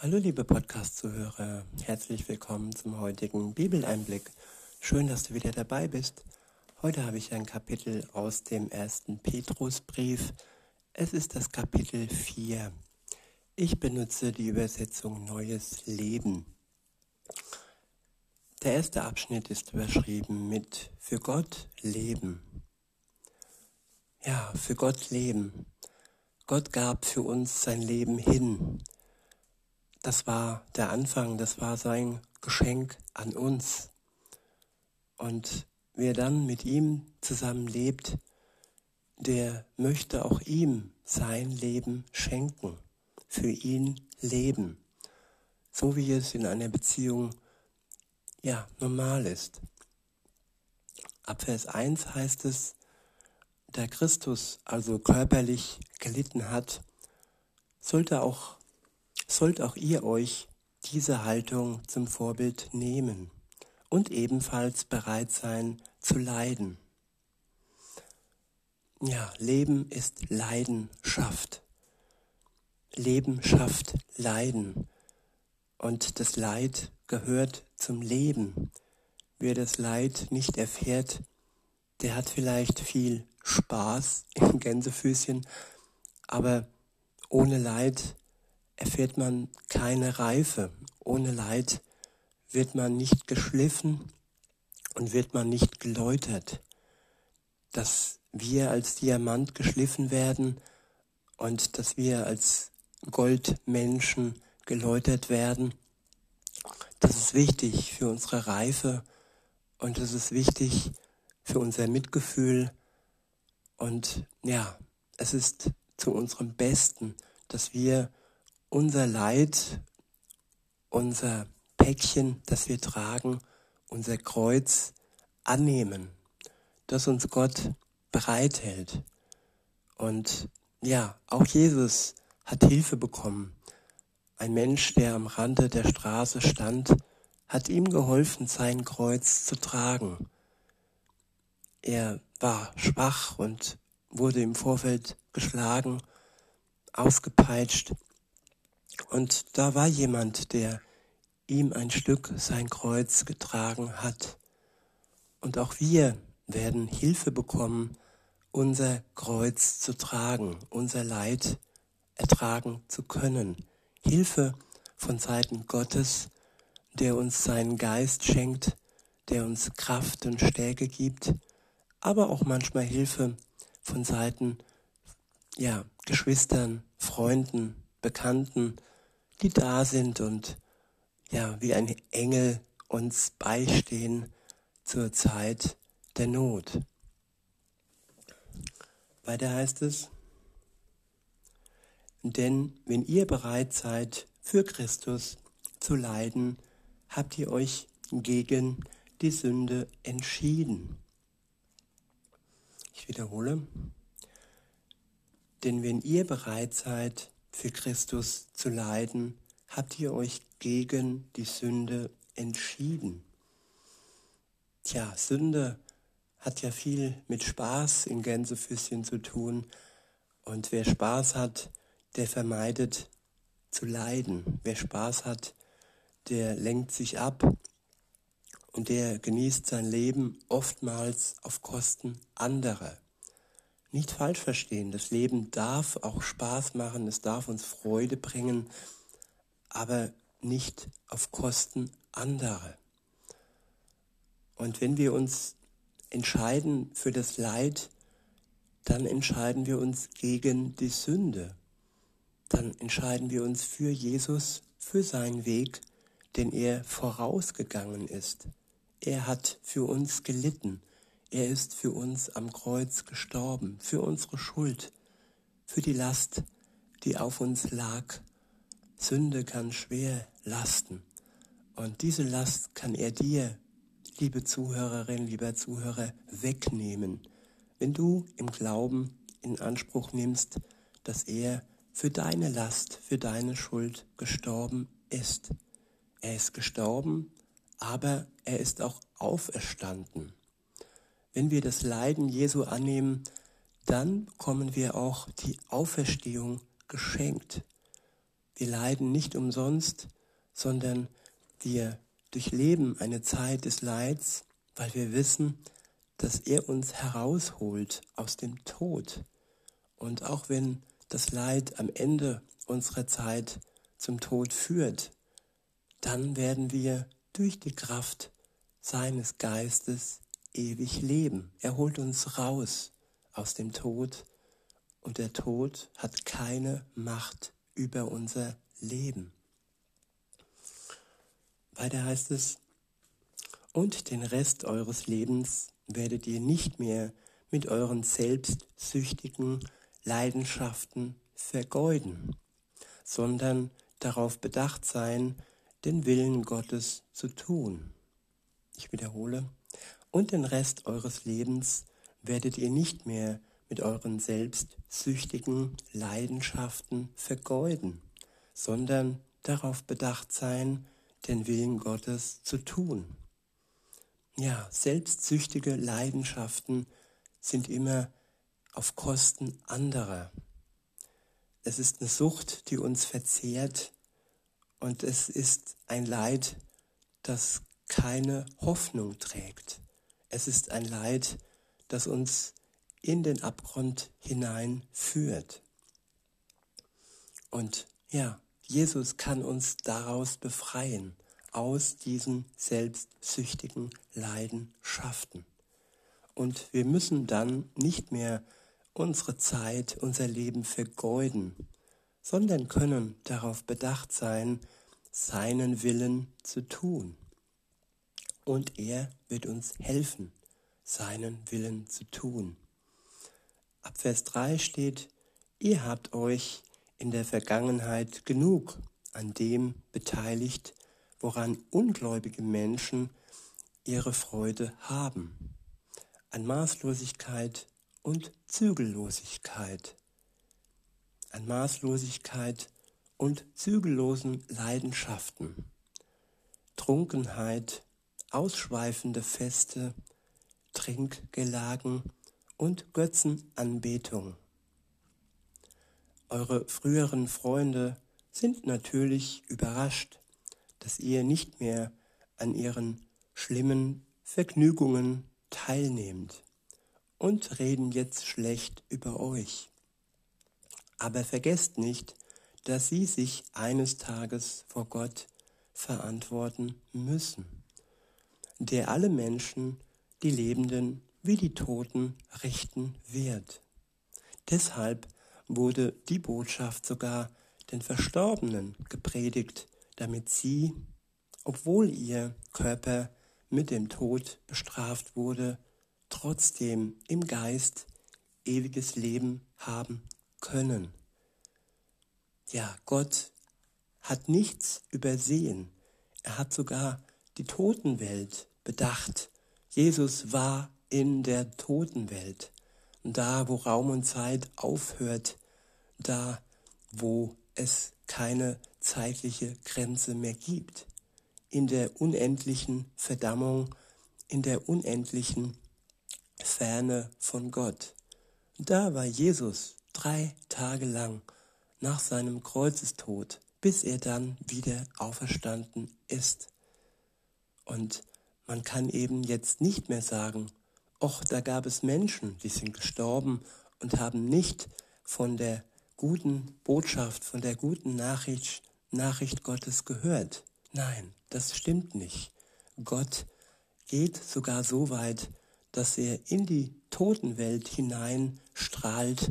Hallo liebe Podcast-Zuhörer, herzlich willkommen zum heutigen Bibeleinblick. Schön, dass du wieder dabei bist. Heute habe ich ein Kapitel aus dem ersten Petrusbrief. Es ist das Kapitel 4. Ich benutze die Übersetzung Neues Leben. Der erste Abschnitt ist überschrieben mit Für Gott leben. Ja, für Gott leben. Gott gab für uns sein Leben hin das war der Anfang, das war sein Geschenk an uns. Und wer dann mit ihm zusammen lebt, der möchte auch ihm sein Leben schenken, für ihn leben, so wie es in einer Beziehung ja normal ist. Ab Vers 1 heißt es, der Christus also körperlich gelitten hat, sollte auch sollt auch ihr euch diese Haltung zum Vorbild nehmen und ebenfalls bereit sein zu leiden. Ja, Leben ist Leidenschaft. Leben schafft Leiden. Und das Leid gehört zum Leben. Wer das Leid nicht erfährt, der hat vielleicht viel Spaß im Gänsefüßchen, aber ohne Leid erfährt man keine Reife. Ohne Leid wird man nicht geschliffen und wird man nicht geläutert. Dass wir als Diamant geschliffen werden und dass wir als Goldmenschen geläutert werden, das ist wichtig für unsere Reife und das ist wichtig für unser Mitgefühl und ja, es ist zu unserem Besten, dass wir unser Leid, unser Päckchen, das wir tragen, unser Kreuz annehmen, das uns Gott bereithält. Und ja, auch Jesus hat Hilfe bekommen. Ein Mensch, der am Rande der Straße stand, hat ihm geholfen, sein Kreuz zu tragen. Er war schwach und wurde im Vorfeld geschlagen, ausgepeitscht. Und da war jemand, der ihm ein Stück sein Kreuz getragen hat. Und auch wir werden Hilfe bekommen, unser Kreuz zu tragen, unser Leid ertragen zu können. Hilfe von Seiten Gottes, der uns seinen Geist schenkt, der uns Kraft und Stärke gibt, aber auch manchmal Hilfe von Seiten ja, Geschwistern, Freunden, Bekannten, die da sind und ja, wie ein Engel uns beistehen zur Zeit der Not. Weiter heißt es, denn wenn ihr bereit seid, für Christus zu leiden, habt ihr euch gegen die Sünde entschieden. Ich wiederhole, denn wenn ihr bereit seid, für Christus zu leiden, habt ihr euch gegen die Sünde entschieden. Tja, Sünde hat ja viel mit Spaß in Gänsefüßchen zu tun. Und wer Spaß hat, der vermeidet zu leiden. Wer Spaß hat, der lenkt sich ab und der genießt sein Leben oftmals auf Kosten anderer. Nicht falsch verstehen, das Leben darf auch Spaß machen, es darf uns Freude bringen, aber nicht auf Kosten anderer. Und wenn wir uns entscheiden für das Leid, dann entscheiden wir uns gegen die Sünde. Dann entscheiden wir uns für Jesus, für seinen Weg, den er vorausgegangen ist. Er hat für uns gelitten. Er ist für uns am Kreuz gestorben, für unsere Schuld, für die Last, die auf uns lag. Sünde kann schwer lasten. Und diese Last kann er dir, liebe Zuhörerin, lieber Zuhörer, wegnehmen, wenn du im Glauben in Anspruch nimmst, dass er für deine Last, für deine Schuld gestorben ist. Er ist gestorben, aber er ist auch auferstanden. Wenn wir das Leiden Jesu annehmen, dann bekommen wir auch die Auferstehung geschenkt. Wir leiden nicht umsonst, sondern wir durchleben eine Zeit des Leids, weil wir wissen, dass er uns herausholt aus dem Tod. Und auch wenn das Leid am Ende unserer Zeit zum Tod führt, dann werden wir durch die Kraft seines Geistes ewig leben. Er holt uns raus aus dem Tod und der Tod hat keine Macht über unser Leben. Weiter heißt es, und den Rest eures Lebens werdet ihr nicht mehr mit euren selbstsüchtigen Leidenschaften vergeuden, sondern darauf bedacht sein, den Willen Gottes zu tun. Ich wiederhole, und den Rest eures Lebens werdet ihr nicht mehr mit euren selbstsüchtigen Leidenschaften vergeuden, sondern darauf bedacht sein, den Willen Gottes zu tun. Ja, selbstsüchtige Leidenschaften sind immer auf Kosten anderer. Es ist eine Sucht, die uns verzehrt und es ist ein Leid, das keine Hoffnung trägt. Es ist ein Leid, das uns in den Abgrund hinein führt. Und ja, Jesus kann uns daraus befreien aus diesen selbstsüchtigen Leidenschaften. Und wir müssen dann nicht mehr unsere Zeit, unser Leben vergeuden, sondern können darauf bedacht sein, seinen Willen zu tun. Und er wird uns helfen, seinen Willen zu tun. Ab Vers 3 steht, ihr habt euch in der Vergangenheit genug an dem beteiligt, woran ungläubige Menschen ihre Freude haben, an Maßlosigkeit und Zügellosigkeit, an Maßlosigkeit und zügellosen Leidenschaften, Trunkenheit, ausschweifende Feste, Trinkgelagen und Götzenanbetung. Eure früheren Freunde sind natürlich überrascht, dass ihr nicht mehr an ihren schlimmen Vergnügungen teilnehmt und reden jetzt schlecht über euch. Aber vergesst nicht, dass sie sich eines Tages vor Gott verantworten müssen, der alle Menschen, die Lebenden wie die Toten, richten wird. Deshalb wurde die Botschaft sogar den Verstorbenen gepredigt, damit sie, obwohl ihr Körper mit dem Tod bestraft wurde, trotzdem im Geist ewiges Leben haben können. Ja, Gott hat nichts übersehen. Er hat sogar die Totenwelt bedacht. Jesus war in der Totenwelt, da wo Raum und Zeit aufhört, da wo es keine zeitliche Grenze mehr gibt, in der unendlichen Verdammung, in der unendlichen Ferne von Gott. Da war Jesus drei Tage lang nach seinem Kreuzestod, bis er dann wieder auferstanden ist. Und man kann eben jetzt nicht mehr sagen, Och, da gab es Menschen, die sind gestorben und haben nicht von der guten Botschaft, von der guten Nachricht, Nachricht Gottes gehört. Nein, das stimmt nicht. Gott geht sogar so weit, dass er in die Totenwelt hinein strahlt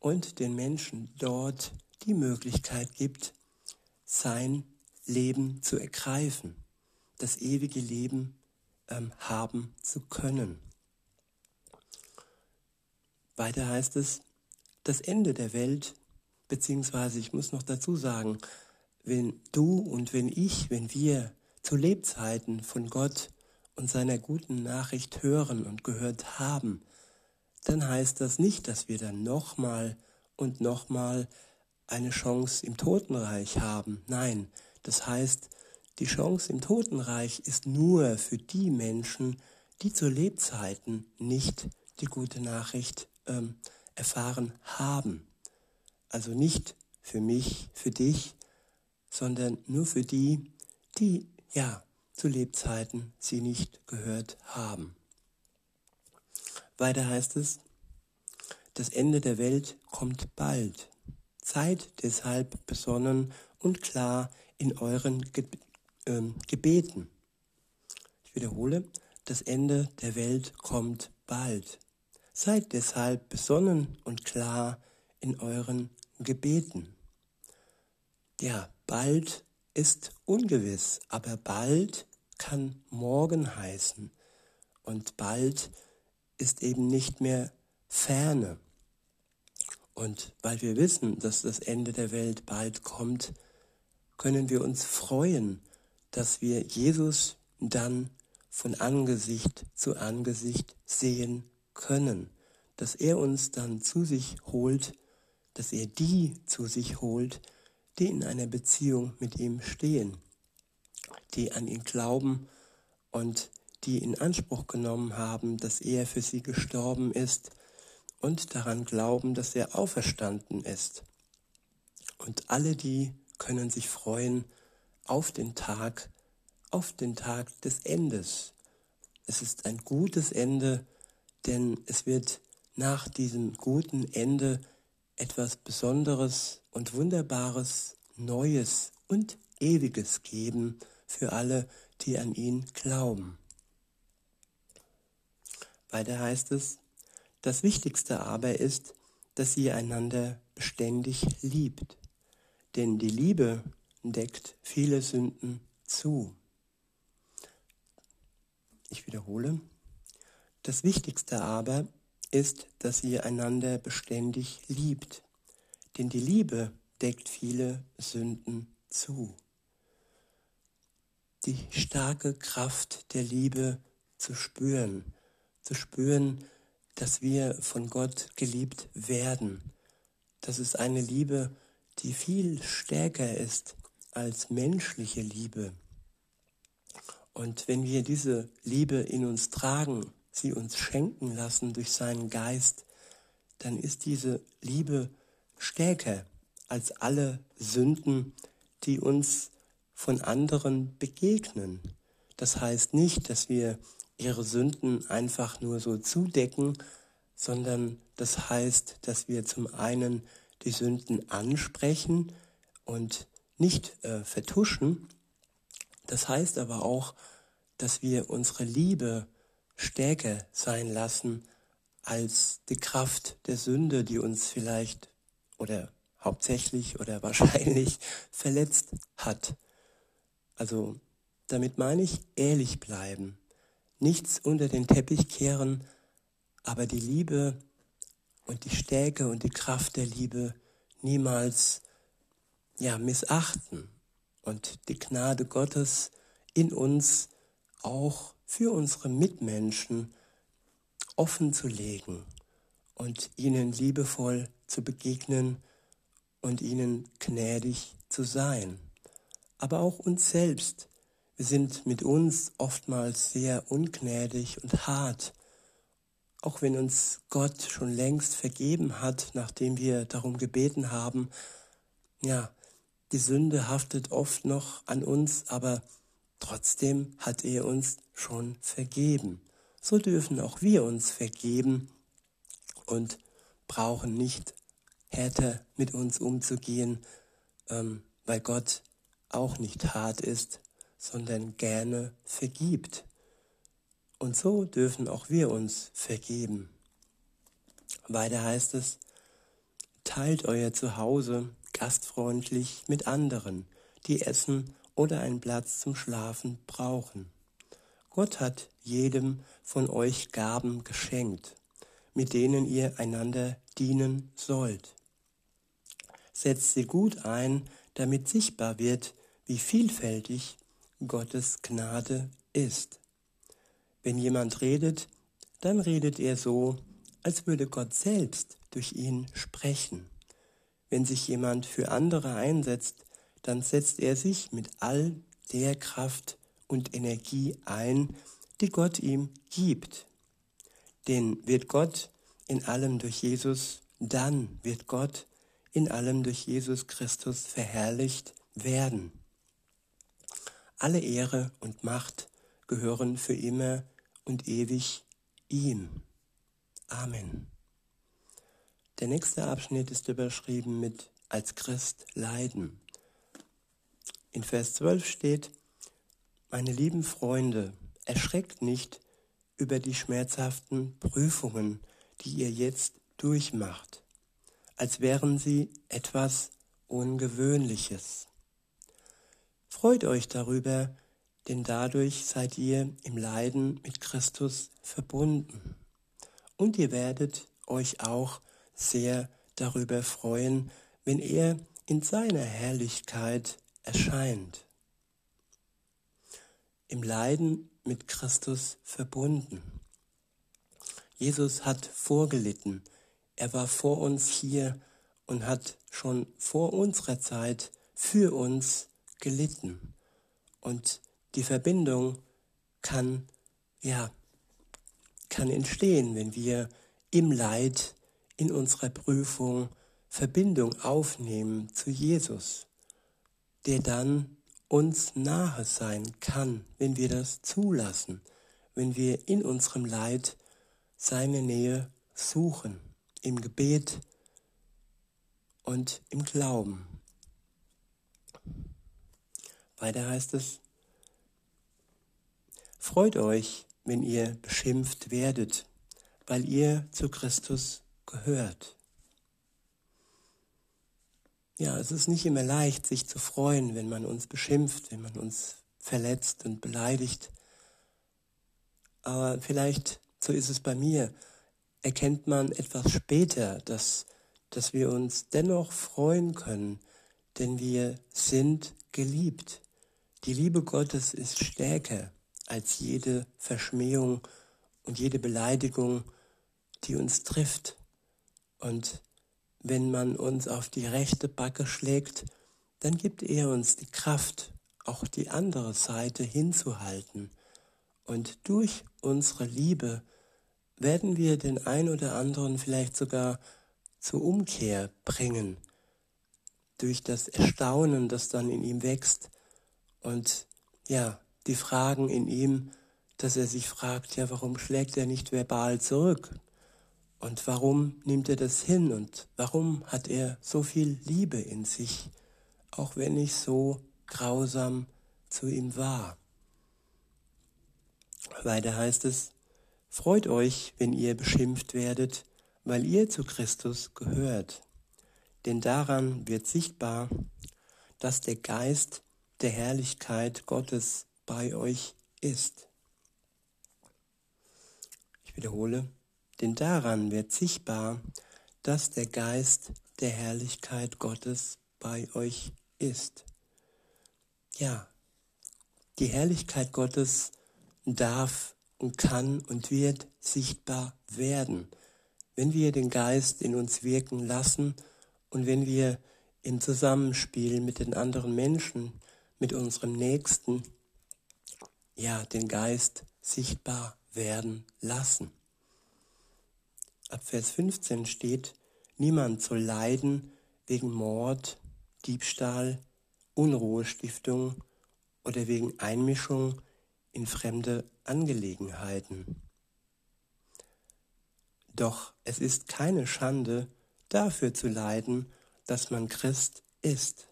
und den Menschen dort die Möglichkeit gibt, sein Leben zu ergreifen, das ewige Leben ähm, haben zu können. Weiter heißt es, das Ende der Welt, beziehungsweise ich muss noch dazu sagen, wenn du und wenn ich, wenn wir zu Lebzeiten von Gott und seiner guten Nachricht hören und gehört haben, dann heißt das nicht, dass wir dann nochmal und nochmal eine Chance im Totenreich haben. Nein, das heißt, die Chance im Totenreich ist nur für die Menschen, die zu Lebzeiten nicht die gute Nachricht ähm, erfahren haben. Also nicht für mich, für dich, sondern nur für die, die, ja, zu Lebzeiten sie nicht gehört haben. Weiter heißt es, das Ende der Welt kommt bald. Seid deshalb besonnen und klar in euren Ge äh, Gebeten. Ich wiederhole, das Ende der Welt kommt bald. Seid deshalb besonnen und klar in euren Gebeten. Ja, bald ist ungewiss, aber bald kann morgen heißen und bald ist eben nicht mehr ferne. Und weil wir wissen, dass das Ende der Welt bald kommt, können wir uns freuen, dass wir Jesus dann von Angesicht zu Angesicht sehen können, dass er uns dann zu sich holt, dass er die zu sich holt, die in einer Beziehung mit ihm stehen, die an ihn glauben und die in Anspruch genommen haben, dass er für sie gestorben ist und daran glauben, dass er auferstanden ist. Und alle die können sich freuen auf den Tag, auf den Tag des Endes. Es ist ein gutes Ende, denn es wird nach diesem guten Ende etwas Besonderes und Wunderbares, Neues und Ewiges geben für alle, die an ihn glauben. Weiter heißt es, das Wichtigste aber ist, dass ihr einander beständig liebt, denn die Liebe deckt viele Sünden zu. Ich wiederhole, das Wichtigste aber ist, dass ihr einander beständig liebt, denn die Liebe deckt viele Sünden zu. Die starke Kraft der Liebe zu spüren, zu spüren, dass wir von Gott geliebt werden. Das ist eine Liebe, die viel stärker ist als menschliche Liebe. Und wenn wir diese Liebe in uns tragen, sie uns schenken lassen durch seinen Geist, dann ist diese Liebe stärker als alle Sünden, die uns von anderen begegnen. Das heißt nicht, dass wir ihre Sünden einfach nur so zudecken, sondern das heißt, dass wir zum einen die Sünden ansprechen und nicht äh, vertuschen. Das heißt aber auch, dass wir unsere Liebe stärker sein lassen als die Kraft der Sünde, die uns vielleicht oder hauptsächlich oder wahrscheinlich verletzt hat. Also damit meine ich ehrlich bleiben, nichts unter den Teppich kehren, aber die Liebe und die Stärke und die Kraft der Liebe niemals ja missachten und die Gnade Gottes in uns auch für unsere Mitmenschen offen zu legen und ihnen liebevoll zu begegnen und ihnen gnädig zu sein. Aber auch uns selbst. Wir sind mit uns oftmals sehr ungnädig und hart, auch wenn uns Gott schon längst vergeben hat, nachdem wir darum gebeten haben. Ja, die Sünde haftet oft noch an uns, aber Trotzdem hat er uns schon vergeben. So dürfen auch wir uns vergeben und brauchen nicht härter mit uns umzugehen, ähm, weil Gott auch nicht hart ist, sondern gerne vergibt. Und so dürfen auch wir uns vergeben. Weiter heißt es, teilt euer Zuhause gastfreundlich mit anderen, die essen oder einen Platz zum Schlafen brauchen. Gott hat jedem von euch Gaben geschenkt, mit denen ihr einander dienen sollt. Setzt sie gut ein, damit sichtbar wird, wie vielfältig Gottes Gnade ist. Wenn jemand redet, dann redet er so, als würde Gott selbst durch ihn sprechen. Wenn sich jemand für andere einsetzt, dann setzt er sich mit all der Kraft und Energie ein, die Gott ihm gibt. Denn wird Gott in allem durch Jesus, dann wird Gott in allem durch Jesus Christus verherrlicht werden. Alle Ehre und Macht gehören für immer und ewig ihm. Amen. Der nächste Abschnitt ist überschrieben mit als Christ leiden. In Vers 12 steht, meine lieben Freunde, erschreckt nicht über die schmerzhaften Prüfungen, die ihr jetzt durchmacht, als wären sie etwas Ungewöhnliches. Freut euch darüber, denn dadurch seid ihr im Leiden mit Christus verbunden. Und ihr werdet euch auch sehr darüber freuen, wenn er in seiner Herrlichkeit erscheint. Im Leiden mit Christus verbunden. Jesus hat vorgelitten. Er war vor uns hier und hat schon vor unserer Zeit für uns gelitten. Und die Verbindung kann, ja, kann entstehen, wenn wir im Leid, in unserer Prüfung Verbindung aufnehmen zu Jesus, der dann uns nahe sein kann, wenn wir das zulassen, wenn wir in unserem Leid seine Nähe suchen, im Gebet und im Glauben. Weiter heißt es, Freut euch, wenn ihr beschimpft werdet, weil ihr zu Christus gehört. Ja, es ist nicht immer leicht, sich zu freuen, wenn man uns beschimpft, wenn man uns verletzt und beleidigt. Aber vielleicht, so ist es bei mir, erkennt man etwas später, dass, dass wir uns dennoch freuen können, denn wir sind geliebt. Die Liebe Gottes ist stärker als jede Verschmähung und jede Beleidigung, die uns trifft. Und wenn man uns auf die rechte Backe schlägt, dann gibt er uns die Kraft, auch die andere Seite hinzuhalten. Und durch unsere Liebe werden wir den ein oder anderen vielleicht sogar zur Umkehr bringen, durch das Erstaunen, das dann in ihm wächst und ja, die Fragen in ihm, dass er sich fragt, ja, warum schlägt er nicht verbal zurück? Und warum nimmt er das hin? Und warum hat er so viel Liebe in sich, auch wenn ich so grausam zu ihm war? Weiter heißt es, freut euch, wenn ihr beschimpft werdet, weil ihr zu Christus gehört. Denn daran wird sichtbar, dass der Geist der Herrlichkeit Gottes bei euch ist. Ich wiederhole, denn daran wird sichtbar, dass der Geist der Herrlichkeit Gottes bei euch ist. Ja, die Herrlichkeit Gottes darf und kann und wird sichtbar werden, wenn wir den Geist in uns wirken lassen und wenn wir im Zusammenspiel mit den anderen Menschen, mit unserem Nächsten, ja, den Geist sichtbar werden lassen. Ab Vers 15 steht, niemand soll leiden wegen Mord, Diebstahl, Unruhestiftung oder wegen Einmischung in fremde Angelegenheiten. Doch es ist keine Schande, dafür zu leiden, dass man Christ ist.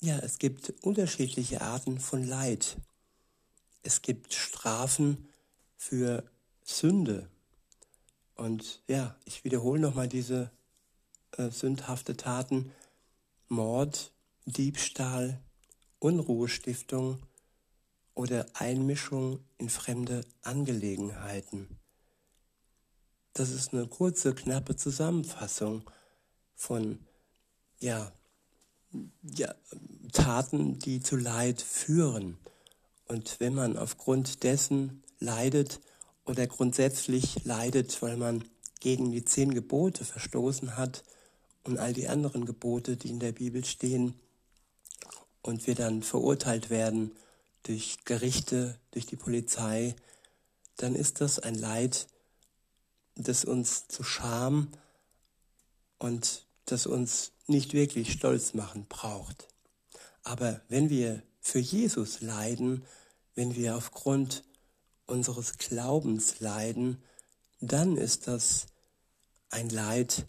Ja, es gibt unterschiedliche Arten von Leid. Es gibt Strafen für Sünde. Und ja, ich wiederhole nochmal diese äh, sündhafte Taten. Mord, Diebstahl, Unruhestiftung oder Einmischung in fremde Angelegenheiten. Das ist eine kurze, knappe Zusammenfassung von ja, ja, Taten, die zu Leid führen. Und wenn man aufgrund dessen leidet oder grundsätzlich leidet, weil man gegen die zehn Gebote verstoßen hat und all die anderen Gebote, die in der Bibel stehen, und wir dann verurteilt werden durch Gerichte, durch die Polizei, dann ist das ein Leid, das uns zu Scham und das uns nicht wirklich stolz machen braucht. Aber wenn wir für Jesus leiden, wenn wir aufgrund unseres Glaubens leiden, dann ist das ein Leid,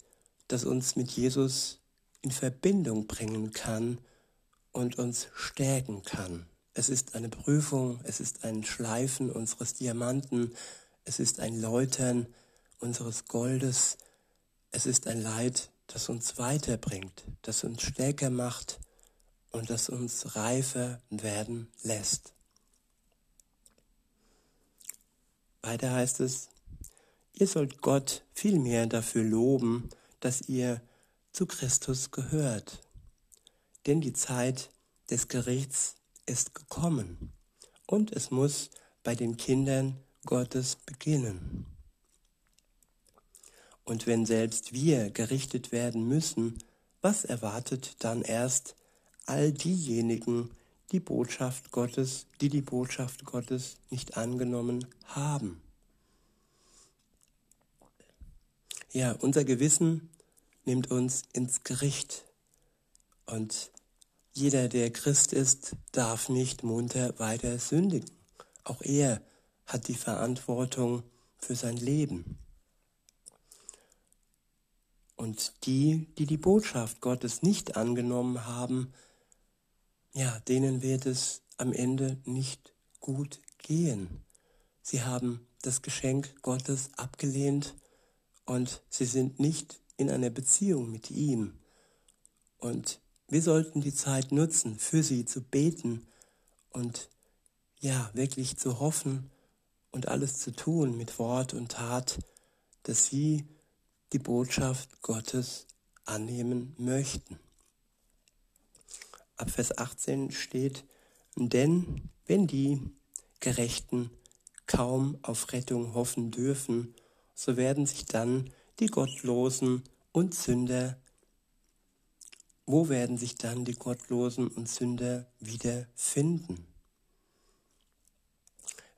das uns mit Jesus in Verbindung bringen kann und uns stärken kann. Es ist eine Prüfung, es ist ein Schleifen unseres Diamanten, es ist ein Läutern unseres Goldes, es ist ein Leid, das uns weiterbringt, das uns stärker macht und das uns reifer werden lässt. Weiter heißt es, ihr sollt Gott vielmehr dafür loben, dass ihr zu Christus gehört. Denn die Zeit des Gerichts ist gekommen und es muss bei den Kindern Gottes beginnen. Und wenn selbst wir gerichtet werden müssen, was erwartet dann erst all diejenigen, die Botschaft Gottes, die die Botschaft Gottes nicht angenommen haben? Ja, unser Gewissen nimmt uns ins Gericht. Und jeder, der Christ ist, darf nicht munter weiter sündigen. Auch er hat die Verantwortung für sein Leben. Und die, die die Botschaft Gottes nicht angenommen haben, ja, denen wird es am Ende nicht gut gehen. Sie haben das Geschenk Gottes abgelehnt und sie sind nicht in einer Beziehung mit ihm. Und wir sollten die Zeit nutzen, für sie zu beten und ja, wirklich zu hoffen und alles zu tun mit Wort und Tat, dass sie die Botschaft Gottes annehmen möchten. Ab Vers 18 steht, denn wenn die Gerechten kaum auf Rettung hoffen dürfen, so werden sich dann die Gottlosen und Sünder, wo werden sich dann die Gottlosen und Sünder wiederfinden?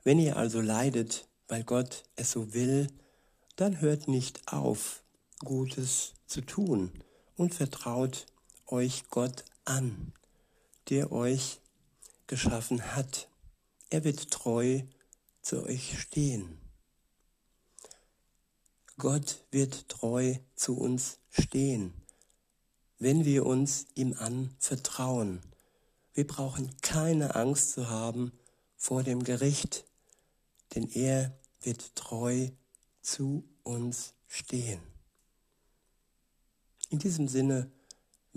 Wenn ihr also leidet, weil Gott es so will, dann hört nicht auf, Gutes zu tun und vertraut euch Gott an, der euch geschaffen hat. Er wird treu zu euch stehen. Gott wird treu zu uns stehen, wenn wir uns ihm anvertrauen. Wir brauchen keine Angst zu haben vor dem Gericht, denn er wird treu zu uns stehen. In diesem Sinne